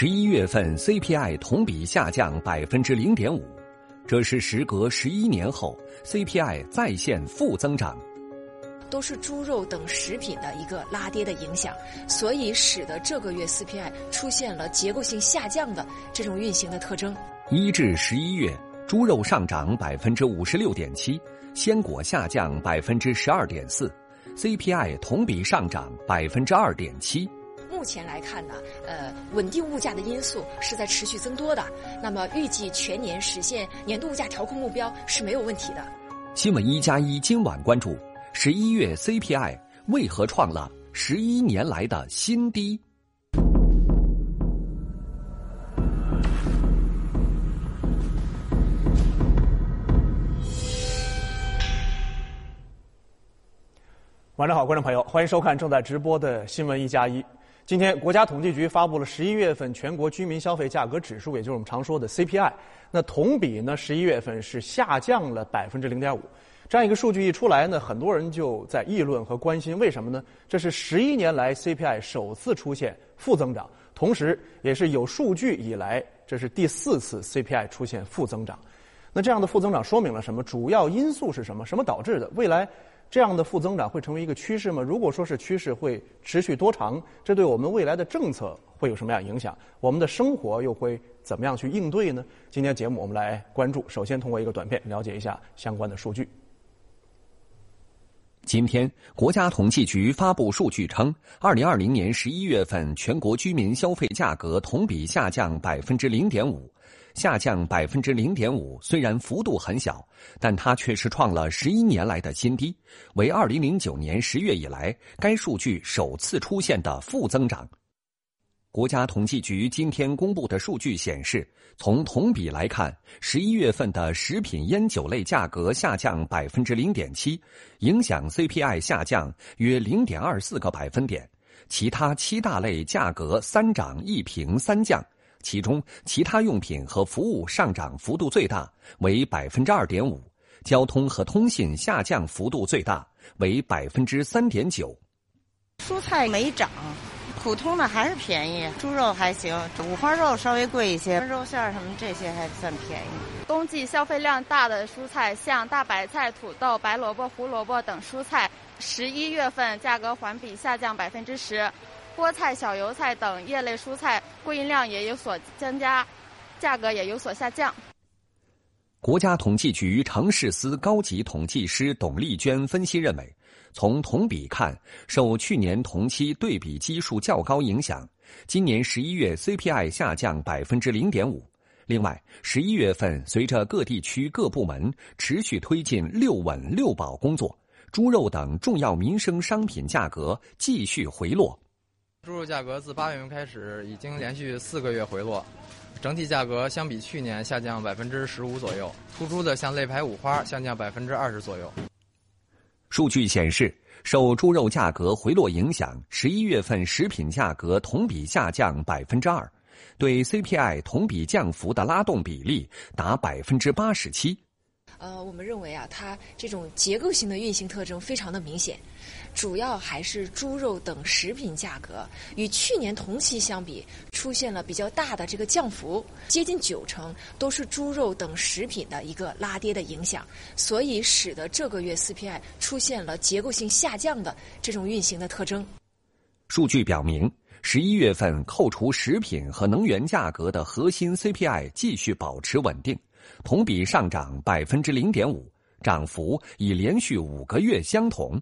十一月份 CPI 同比下降百分之零点五，这是时隔十一年后 CPI 再现负增长。都是猪肉等食品的一个拉跌的影响，所以使得这个月 CPI 出现了结构性下降的这种运行的特征。一至十一月，猪肉上涨百分之五十六点七，鲜果下降百分之十二点四，CPI 同比上涨百分之二点七。目前来看呢，呃，稳定物价的因素是在持续增多的。那么预计全年实现年度物价调控目标是没有问题的。新闻一加一今晚关注。十一月 CPI 为何创了十一年来的新低？晚上好，观众朋友，欢迎收看正在直播的新闻一加一。今天，国家统计局发布了十一月份全国居民消费价格指数，也就是我们常说的 CPI。那同比呢，十一月份是下降了百分之零点五。这样一个数据一出来呢，很多人就在议论和关心，为什么呢？这是十一年来 CPI 首次出现负增长，同时也是有数据以来这是第四次 CPI 出现负增长。那这样的负增长说明了什么？主要因素是什么？什么导致的？未来这样的负增长会成为一个趋势吗？如果说是趋势，会持续多长？这对我们未来的政策会有什么样影响？我们的生活又会怎么样去应对呢？今天节目我们来关注，首先通过一个短片了解一下相关的数据。今天，国家统计局发布数据称，二零二零年十一月份全国居民消费价格同比下降百分之零点五，下降百分之零点五虽然幅度很小，但它却是创了十一年来的新低，为二零零九年十月以来该数据首次出现的负增长。国家统计局今天公布的数据显示，从同比来看，十一月份的食品烟酒类价格下降百分之零点七，影响 CPI 下降约零点二四个百分点。其他七大类价格三涨一平三降，其中其他用品和服务上涨幅度最大，为百分之二点五；交通和通信下降幅度最大，为百分之三点九。蔬菜没涨。普通的还是便宜，猪肉还行，五花肉稍微贵一些，肉馅儿什么这些还算便宜。冬季消费量大的蔬菜，像大白菜、土豆、白萝卜、胡萝卜等蔬菜，十一月份价格环比下降百分之十。菠菜、小油菜等叶类蔬菜供应量也有所增加，价格也有所下降。国家统计局城市司高级统计师董丽娟分析认为。从同比看，受去年同期对比基数较高影响，今年十一月 CPI 下降百分之零点五。另外，十一月份随着各地区各部门持续推进“六稳六保”工作，猪肉等重要民生商品价格继续回落。猪肉价格自八月份开始已经连续四个月回落，整体价格相比去年下降百分之十五左右。突出的像肋排、五花下降百分之二十左右。数据显示，受猪肉价格回落影响，十一月份食品价格同比下降百分之二，对 CPI 同比降幅的拉动比例达百分之八十七。呃，我们认为啊，它这种结构性的运行特征非常的明显。主要还是猪肉等食品价格与去年同期相比出现了比较大的这个降幅，接近九成都是猪肉等食品的一个拉跌的影响，所以使得这个月 CPI 出现了结构性下降的这种运行的特征。数据表明，十一月份扣除食品和能源价格的核心 CPI 继续保持稳定，同比上涨百分之零点五，涨幅已连续五个月相同。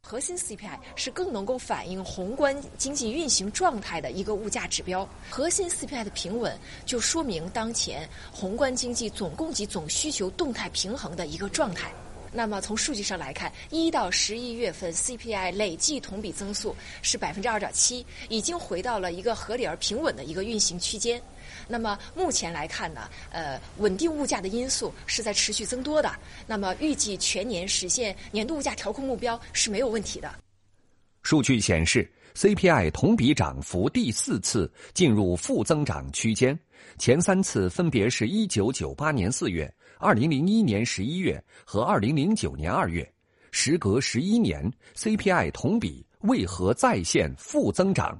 核心 CPI 是更能够反映宏观经济运行状态的一个物价指标。核心 CPI 的平稳，就说明当前宏观经济总供给总需求动态平衡的一个状态。那么从数据上来看，一到十一月份 CPI 累计同比增速是百分之二点七，已经回到了一个合理而平稳的一个运行区间。那么目前来看呢，呃，稳定物价的因素是在持续增多的。那么预计全年实现年度物价调控目标是没有问题的。数据显示，CPI 同比涨幅第四次进入负增长区间，前三次分别是一九九八年四月、二零零一年十一月和二零零九年二月。时隔十一年，CPI 同比为何再现负增长？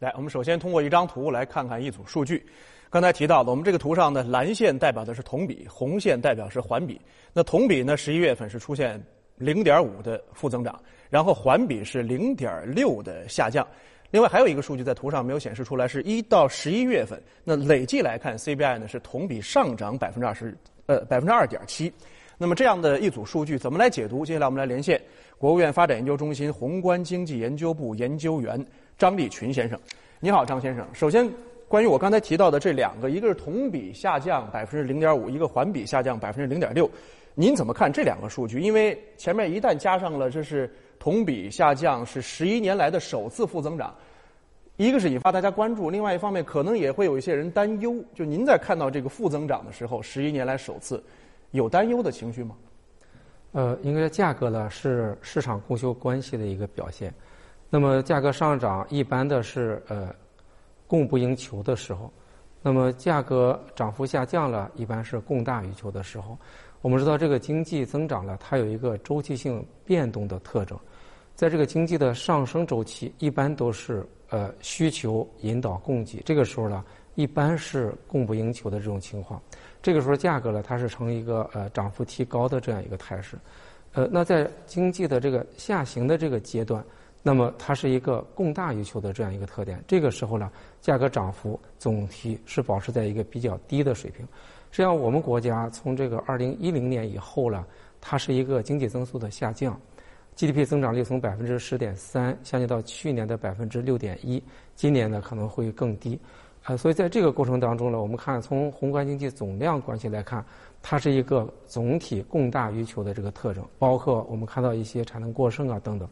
来，我们首先通过一张图来看看一组数据。刚才提到的，我们这个图上呢，蓝线代表的是同比，红线代表是环比。那同比呢，十一月份是出现零点五的负增长，然后环比是零点六的下降。另外还有一个数据在图上没有显示出来，是一到十一月份，那累计来看，CPI 呢是同比上涨百分之二十，呃，百分之二点七。那么这样的一组数据怎么来解读？接下来我们来连线国务院发展研究中心宏观经济研究部研究员张立群先生。你好，张先生。首先。关于我刚才提到的这两个，一个是同比下降百分之零点五，一个环比下降百分之零点六，您怎么看这两个数据？因为前面一旦加上了这是同比下降，是十一年来的首次负增长，一个是引发大家关注，另外一方面可能也会有一些人担忧。就您在看到这个负增长的时候，十一年来首次，有担忧的情绪吗？呃，应该价格呢是市场供求关系的一个表现，那么价格上涨一般的是呃。供不应求的时候，那么价格涨幅下降了，一般是供大于求的时候。我们知道，这个经济增长了，它有一个周期性变动的特征。在这个经济的上升周期，一般都是呃需求引导供给，这个时候呢，一般是供不应求的这种情况。这个时候价格呢，它是呈一个呃涨幅提高的这样一个态势。呃，那在经济的这个下行的这个阶段。那么它是一个供大于求的这样一个特点。这个时候呢，价格涨幅总体是保持在一个比较低的水平。实际上，我们国家从这个二零一零年以后呢，它是一个经济增速的下降，GDP 增长率从百分之十点三下降到去年的百分之六点一，今年呢可能会更低。呃，所以在这个过程当中呢，我们看从宏观经济总量关系来看，它是一个总体供大于求的这个特征，包括我们看到一些产能过剩啊等等。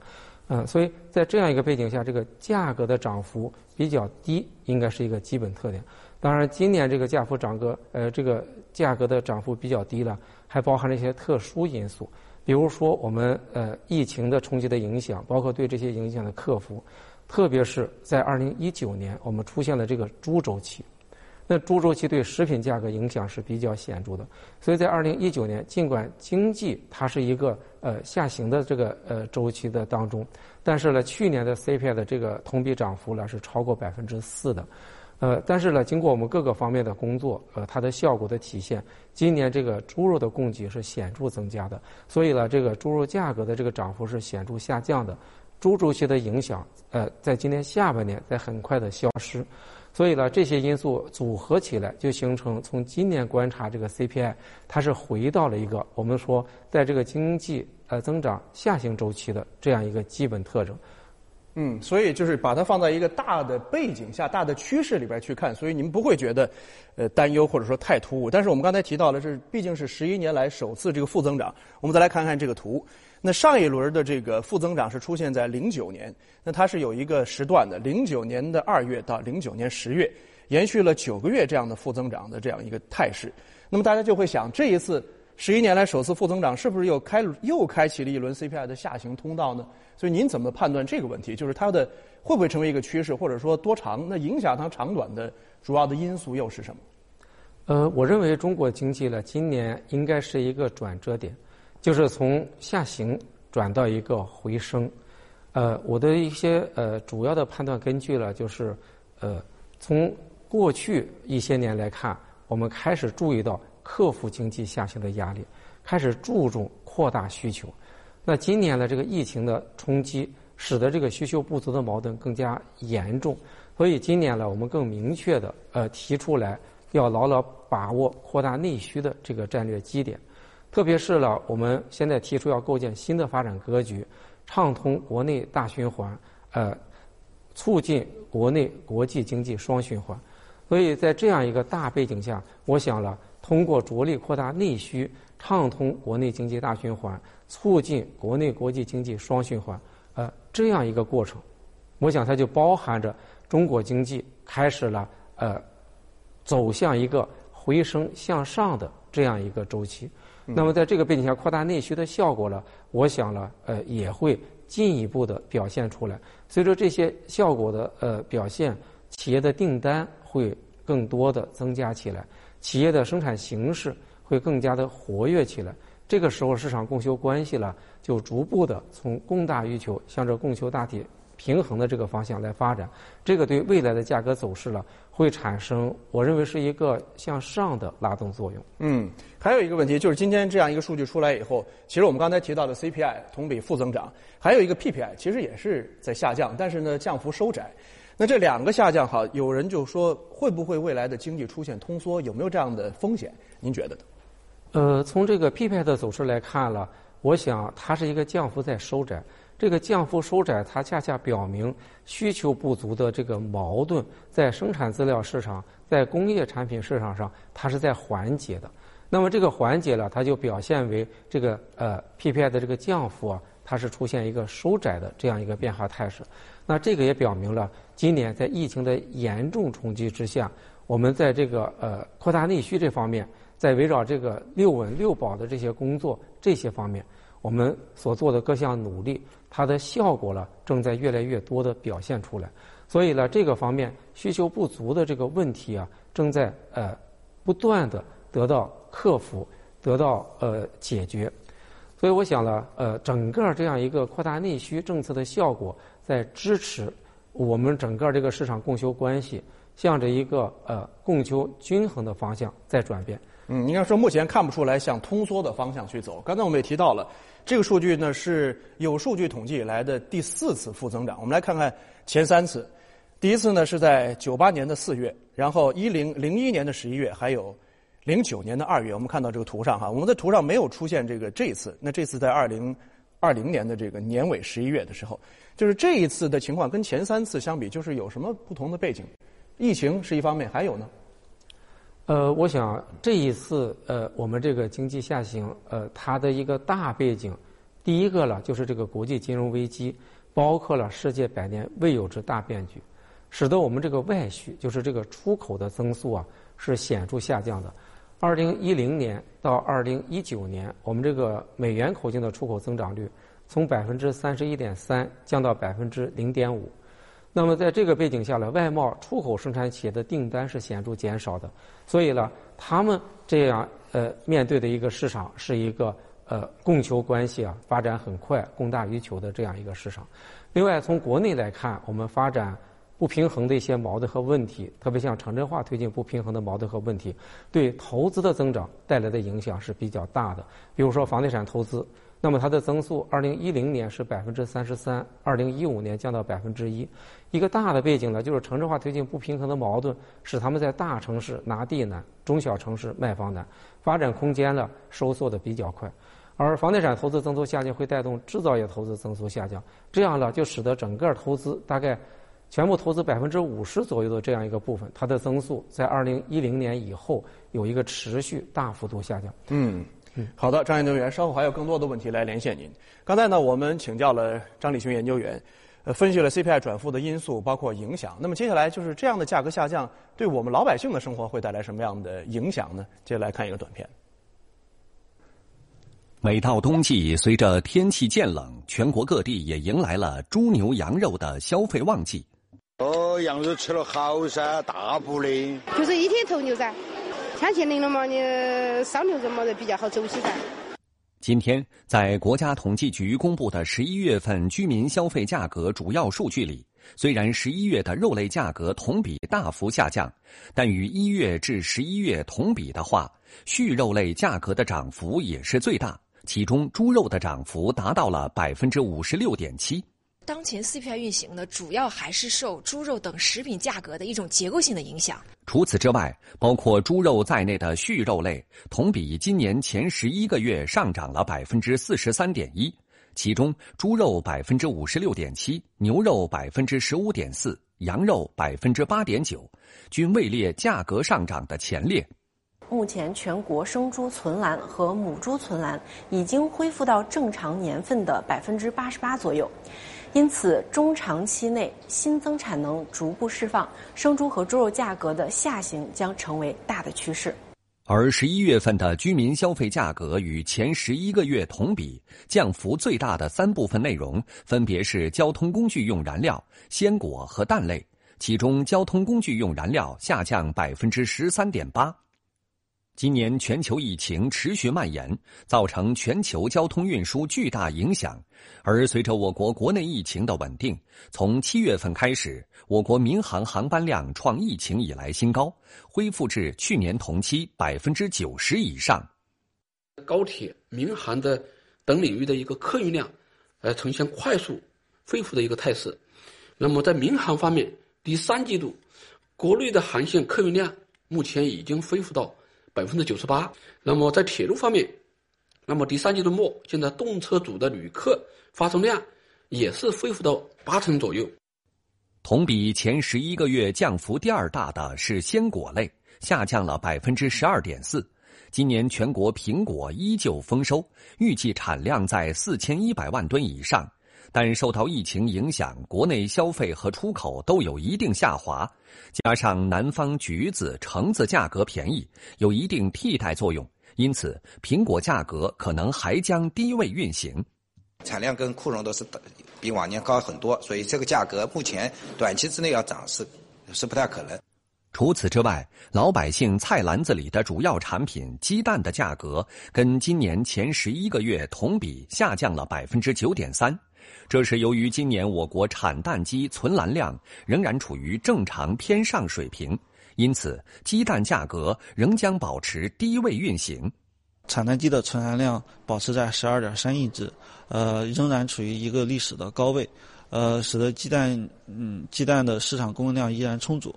嗯，所以在这样一个背景下，这个价格的涨幅比较低，应该是一个基本特点。当然，今年这个价幅涨个呃，这个价格的涨幅比较低了，还包含了一些特殊因素，比如说我们呃疫情的冲击的影响，包括对这些影响的克服，特别是在二零一九年，我们出现了这个猪周期。那猪周期对食品价格影响是比较显著的，所以在二零一九年，尽管经济它是一个呃下行的这个呃周期的当中，但是呢，去年的 CPI 的这个同比涨幅呢是超过百分之四的，呃，但是呢，经过我们各个方面的工作，呃，它的效果的体现，今年这个猪肉的供给是显著增加的，所以呢，这个猪肉价格的这个涨幅是显著下降的，猪周期的影响，呃，在今年下半年在很快的消失。所以呢，这些因素组合起来，就形成从今年观察这个 CPI，它是回到了一个我们说在这个经济呃增长下行周期的这样一个基本特征。嗯，所以就是把它放在一个大的背景下、大的趋势里边去看，所以你们不会觉得呃担忧或者说太突兀。但是我们刚才提到了，这毕竟是十一年来首次这个负增长。我们再来看看这个图。那上一轮的这个负增长是出现在零九年，那它是有一个时段的，零九年的二月到零九年十月，延续了九个月这样的负增长的这样一个态势。那么大家就会想，这一次十一年来首次负增长，是不是又开又开启了一轮 CPI 的下行通道呢？所以您怎么判断这个问题？就是它的会不会成为一个趋势，或者说多长？那影响它长短的主要的因素又是什么？呃，我认为中国经济呢，今年应该是一个转折点。就是从下行转到一个回升，呃，我的一些呃主要的判断根据了，就是呃，从过去一些年来看，我们开始注意到克服经济下行的压力，开始注重扩大需求。那今年呢，这个疫情的冲击，使得这个需求不足的矛盾更加严重，所以今年呢，我们更明确的呃提出来，要牢牢把握扩大内需的这个战略基点。特别是了，我们现在提出要构建新的发展格局，畅通国内大循环，呃，促进国内国际经济双循环。所以在这样一个大背景下，我想了，通过着力扩大内需，畅通国内经济大循环，促进国内国际经济双循环，呃，这样一个过程，我想它就包含着中国经济开始了呃，走向一个回升向上的这样一个周期。那么在这个背景下，扩大内需的效果呢，我想呢，呃，也会进一步的表现出来。随着这些效果的呃表现，企业的订单会更多的增加起来，企业的生产形式会更加的活跃起来。这个时候，市场供求关系呢，就逐步的从供大于求向着供求大体平衡的这个方向来发展，这个对未来的价格走势呢会产生，我认为是一个向上的拉动作用。嗯，还有一个问题就是今天这样一个数据出来以后，其实我们刚才提到的 CPI 同比负增长，还有一个 PPI 其实也是在下降，但是呢降幅收窄。那这两个下降，哈，有人就说会不会未来的经济出现通缩，有没有这样的风险？您觉得呢？呃，从这个 PPI 的走势来看了，我想它是一个降幅在收窄。这个降幅收窄，它恰恰表明需求不足的这个矛盾在生产资料市场、在工业产品市场上，它是在缓解的。那么这个缓解了，它就表现为这个呃 PPI 的这个降幅啊，它是出现一个收窄的这样一个变化态势。那这个也表明了，今年在疫情的严重冲击之下，我们在这个呃扩大内需这方面，在围绕这个六稳六保的这些工作这些方面，我们所做的各项努力。它的效果了，正在越来越多的表现出来，所以呢，这个方面需求不足的这个问题啊，正在呃不断的得到克服，得到呃解决，所以我想呢，呃，整个这样一个扩大内需政策的效果，在支持我们整个这个市场供求关系向着一个呃供求均衡的方向在转变。嗯，应该说目前看不出来向通缩的方向去走。刚才我们也提到了。这个数据呢是有数据统计以来的第四次负增长。我们来看看前三次，第一次呢是在九八年的四月，然后一零零一年的十一月，还有零九年的二月。我们看到这个图上哈，我们的图上没有出现这个这一次。那这次在二零二零年的这个年尾十一月的时候，就是这一次的情况跟前三次相比，就是有什么不同的背景？疫情是一方面，还有呢？呃，我想这一次呃，我们这个经济下行呃，它的一个大背景，第一个了就是这个国际金融危机，包括了世界百年未有之大变局，使得我们这个外需就是这个出口的增速啊是显著下降的。二零一零年到二零一九年，我们这个美元口径的出口增长率从百分之三十一点三降到百分之零点五。那么在这个背景下呢，外贸出口生产企业的订单是显著减少的，所以呢，他们这样呃面对的一个市场是一个呃供求关系啊发展很快、供大于求的这样一个市场。另外，从国内来看，我们发展不平衡的一些矛盾和问题，特别像城镇化推进不平衡的矛盾和问题，对投资的增长带来的影响是比较大的。比如说房地产投资。那么它的增速，二零一零年是百分之三十三，二零一五年降到百分之一。一个大的背景呢，就是城镇化推进不平衡的矛盾，使他们在大城市拿地难，中小城市卖房难，发展空间呢收缩的比较快。而房地产投资增速下降，会带动制造业投资增速下降，这样呢就使得整个投资大概全部投资百分之五十左右的这样一个部分，它的增速在二零一零年以后有一个持续大幅度下降。嗯。好的，张研究员，稍后还有更多的问题来连线您。刚才呢，我们请教了张立群研究员，呃，分析了 CPI 转负的因素，包括影响。那么接下来就是这样的价格下降，对我们老百姓的生活会带来什么样的影响呢？接下来看一个短片。每到冬季，随着天气渐冷，全国各地也迎来了猪牛羊肉的消费旺季。哦，羊肉吃了好噻，大补的。就是一天头牛噻。天气冷了嘛，你烧牛肉嘛比较好走起噻。今天在国家统计局公布的十一月份居民消费价格主要数据里，虽然十一月的肉类价格同比大幅下降，但与一月至十一月同比的话，畜肉类价格的涨幅也是最大，其中猪肉的涨幅达到了百分之五十六点七。当前 CPI 运行呢，主要还是受猪肉等食品价格的一种结构性的影响。除此之外，包括猪肉在内的畜肉类同比今年前十一个月上涨了百分之四十三点一，其中猪肉百分之五十六点七，牛肉百分之十五点四，羊肉百分之八点九，均位列价格上涨的前列。目前，全国生猪存栏和母猪存栏已经恢复到正常年份的百分之八十八左右。因此，中长期内新增产能逐步释放，生猪和猪肉价格的下行将成为大的趋势。而十一月份的居民消费价格与前十一个月同比降幅最大的三部分内容，分别是交通工具用燃料、鲜果和蛋类。其中，交通工具用燃料下降百分之十三点八。今年全球疫情持续蔓延，造成全球交通运输巨大影响。而随着我国国内疫情的稳定，从七月份开始，我国民航航班量创疫情以来新高，恢复至去年同期百分之九十以上。高铁、民航的等领域的一个客运量，呃，呈现快速恢复的一个态势。那么在民航方面，第三季度国内的航线客运量目前已经恢复到。百分之九十八。那么在铁路方面，那么第三季度末，现在动车组的旅客发送量也是恢复到八成左右。同比前十一个月降幅第二大的是鲜果类，下降了百分之十二点四。今年全国苹果依旧丰收，预计产量在四千一百万吨以上。但受到疫情影响，国内消费和出口都有一定下滑，加上南方橘子、橙子价格便宜，有一定替代作用，因此苹果价格可能还将低位运行。产量跟库容都是比往年高很多，所以这个价格目前短期之内要涨是是不太可能。除此之外，老百姓菜篮子里的主要产品鸡蛋的价格，跟今年前十一个月同比下降了百分之九点三。这是由于今年我国产蛋鸡存栏量仍然处于正常偏上水平，因此鸡蛋价格仍将保持低位运行。产蛋鸡的存栏量保持在十二点三亿只，呃，仍然处于一个历史的高位，呃，使得鸡蛋嗯鸡蛋的市场供应量依然充足。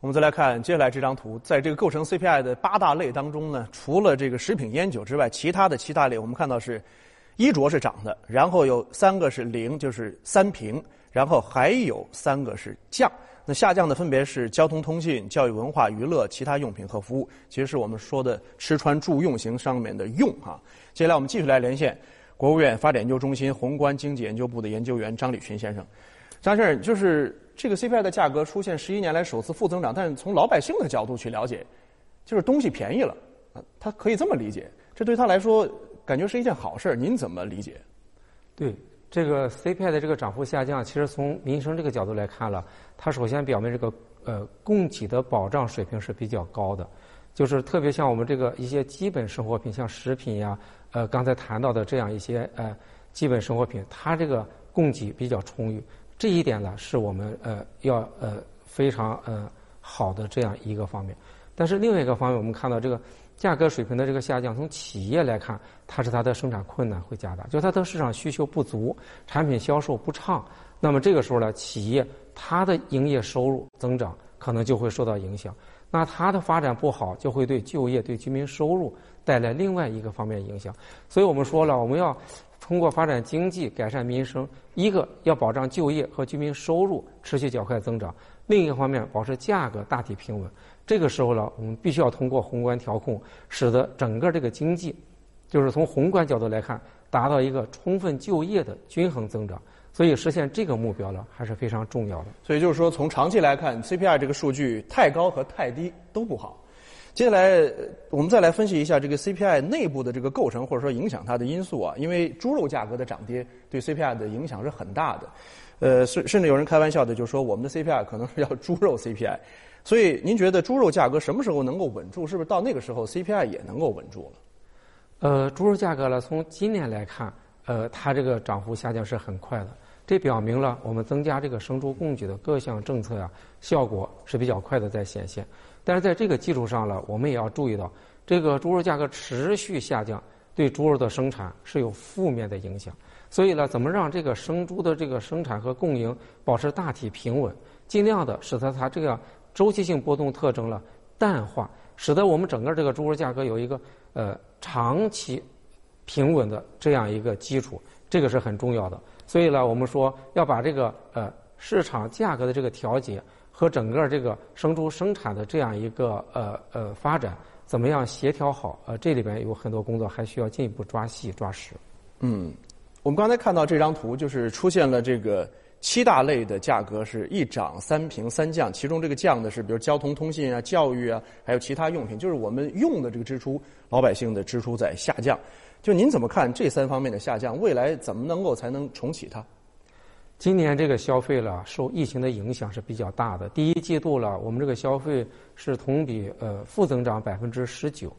我们再来看接下来这张图，在这个构成 CPI 的八大类当中呢，除了这个食品烟酒之外，其他的七大类我们看到是。衣着是涨的，然后有三个是零，就是三平，然后还有三个是降。那下降的分别是交通通信、教育文化、娱乐、其他用品和服务，其实是我们说的吃穿住用型上面的用哈。接下来我们继续来连线国务院发展研究中心宏观经济研究部的研究员张立群先生。张先生，就是这个 CPI 的价格出现十一年来首次负增长，但是从老百姓的角度去了解，就是东西便宜了，他可以这么理解，这对他来说。感觉是一件好事，您怎么理解？对这个 CPI 的这个涨幅下降，其实从民生这个角度来看了，它首先表明这个呃供给的保障水平是比较高的，就是特别像我们这个一些基本生活品，像食品呀，呃刚才谈到的这样一些呃基本生活品，它这个供给比较充裕，这一点呢是我们呃要呃非常呃好的这样一个方面。但是另外一个方面，我们看到这个。价格水平的这个下降，从企业来看，它是它的生产困难会加大，就它的市场需求不足，产品销售不畅。那么这个时候呢，企业它的营业收入增长可能就会受到影响。那它的发展不好，就会对就业、对居民收入带来另外一个方面影响。所以我们说了，我们要通过发展经济、改善民生，一个要保障就业和居民收入持续较快增长，另一方面保持价格大体平稳。这个时候呢，我们必须要通过宏观调控，使得整个这个经济，就是从宏观角度来看，达到一个充分就业的均衡增长。所以实现这个目标呢，还是非常重要的。所以就是说，从长期来看，CPI 这个数据太高和太低都不好。接下来我们再来分析一下这个 CPI 内部的这个构成，或者说影响它的因素啊。因为猪肉价格的涨跌对 CPI 的影响是很大的。呃，甚甚至有人开玩笑的就说，我们的 CPI 可能是要猪肉 CPI。所以，您觉得猪肉价格什么时候能够稳住？是不是到那个时候 CPI 也能够稳住了？呃，猪肉价格呢，从今年来看，呃，它这个涨幅下降是很快的。这表明了我们增加这个生猪供给的各项政策呀，效果是比较快的在显现。但是在这个基础上呢，我们也要注意到，这个猪肉价格持续下降，对猪肉的生产是有负面的影响。所以呢，怎么让这个生猪的这个生产和供应保持大体平稳，尽量的使得它这个。周期性波动特征了淡化，使得我们整个这个猪肉价格有一个呃长期平稳的这样一个基础，这个是很重要的。所以呢，我们说要把这个呃市场价格的这个调节和整个这个生猪生产的这样一个呃呃发展，怎么样协调好？呃，这里边有很多工作还需要进一步抓细抓实。嗯，我们刚才看到这张图，就是出现了这个。七大类的价格是一涨三平三降，其中这个降的是比如交通通信啊、教育啊，还有其他用品，就是我们用的这个支出，老百姓的支出在下降。就您怎么看这三方面的下降？未来怎么能够才能重启它？今年这个消费了受疫情的影响是比较大的。第一季度了，我们这个消费是同比呃负增长百分之十九。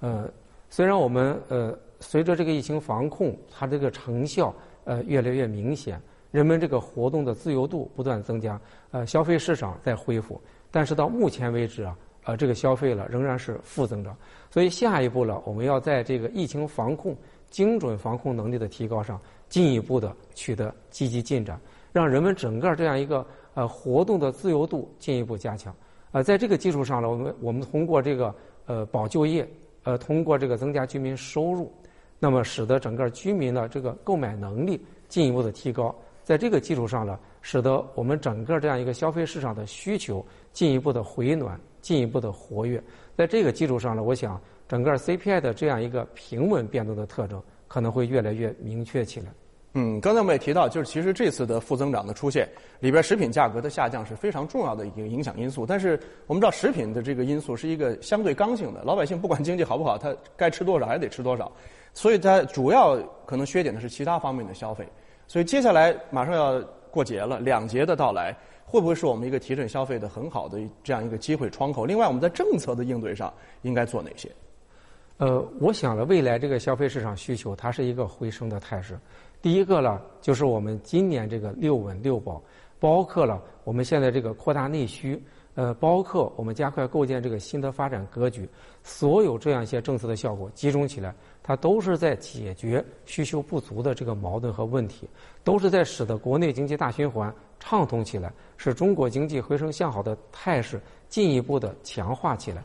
呃，虽然我们呃随着这个疫情防控，它这个成效呃越来越明显，人们这个活动的自由度不断增加，呃消费市场在恢复，但是到目前为止啊，呃这个消费了仍然是负增长。所以下一步了，我们要在这个疫情防控、精准防控能力的提高上。进一步的取得积极进展，让人们整个这样一个呃活动的自由度进一步加强。呃，在这个基础上呢，我们我们通过这个呃保就业，呃通过这个增加居民收入，那么使得整个居民的这个购买能力进一步的提高。在这个基础上呢，使得我们整个这样一个消费市场的需求进一步的回暖，进一步的活跃。在这个基础上呢，我想整个 CPI 的这样一个平稳变动的特征可能会越来越明确起来。嗯，刚才我们也提到，就是其实这次的负增长的出现里边，食品价格的下降是非常重要的一个影响因素。但是我们知道，食品的这个因素是一个相对刚性的，老百姓不管经济好不好，他该吃多少还得吃多少，所以它主要可能削减的是其他方面的消费。所以接下来马上要过节了，两节的到来，会不会是我们一个提振消费的很好的这样一个机会窗口？另外，我们在政策的应对上应该做哪些？呃，我想了，未来这个消费市场需求它是一个回升的态势。第一个呢，就是我们今年这个六稳六保，包括了我们现在这个扩大内需，呃，包括我们加快构建这个新的发展格局，所有这样一些政策的效果集中起来，它都是在解决需求不足的这个矛盾和问题，都是在使得国内经济大循环畅通起来，使中国经济回升向好的态势进一步的强化起来。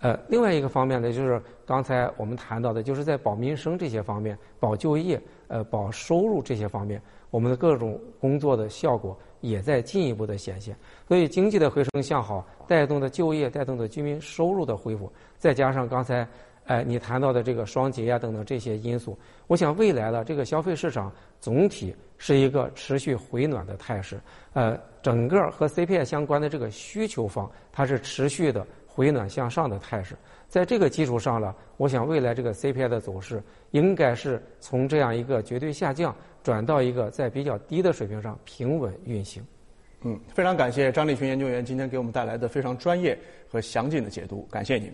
呃，另外一个方面呢，就是刚才我们谈到的，就是在保民生这些方面、保就业、呃保收入这些方面，我们的各种工作的效果也在进一步的显现。所以经济的回升向好，带动的就业、带动的居民收入的恢复，再加上刚才哎你谈到的这个双节呀等等这些因素，我想未来的这个消费市场总体是一个持续回暖的态势。呃，整个和 CPI 相关的这个需求方，它是持续的。回暖向上的态势，在这个基础上呢，我想未来这个 CPI 的走势应该是从这样一个绝对下降，转到一个在比较低的水平上平稳运行。嗯，非常感谢张立群研究员今天给我们带来的非常专业和详尽的解读，感谢您。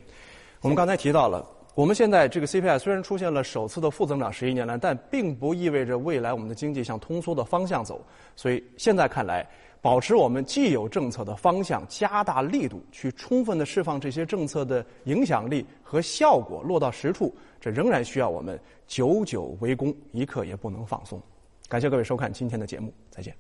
我们刚才提到了，我们现在这个 CPI 虽然出现了首次的负增长，十一年来，但并不意味着未来我们的经济向通缩的方向走，所以现在看来。保持我们既有政策的方向，加大力度，去充分的释放这些政策的影响力和效果落到实处，这仍然需要我们久久为功，一刻也不能放松。感谢各位收看今天的节目，再见。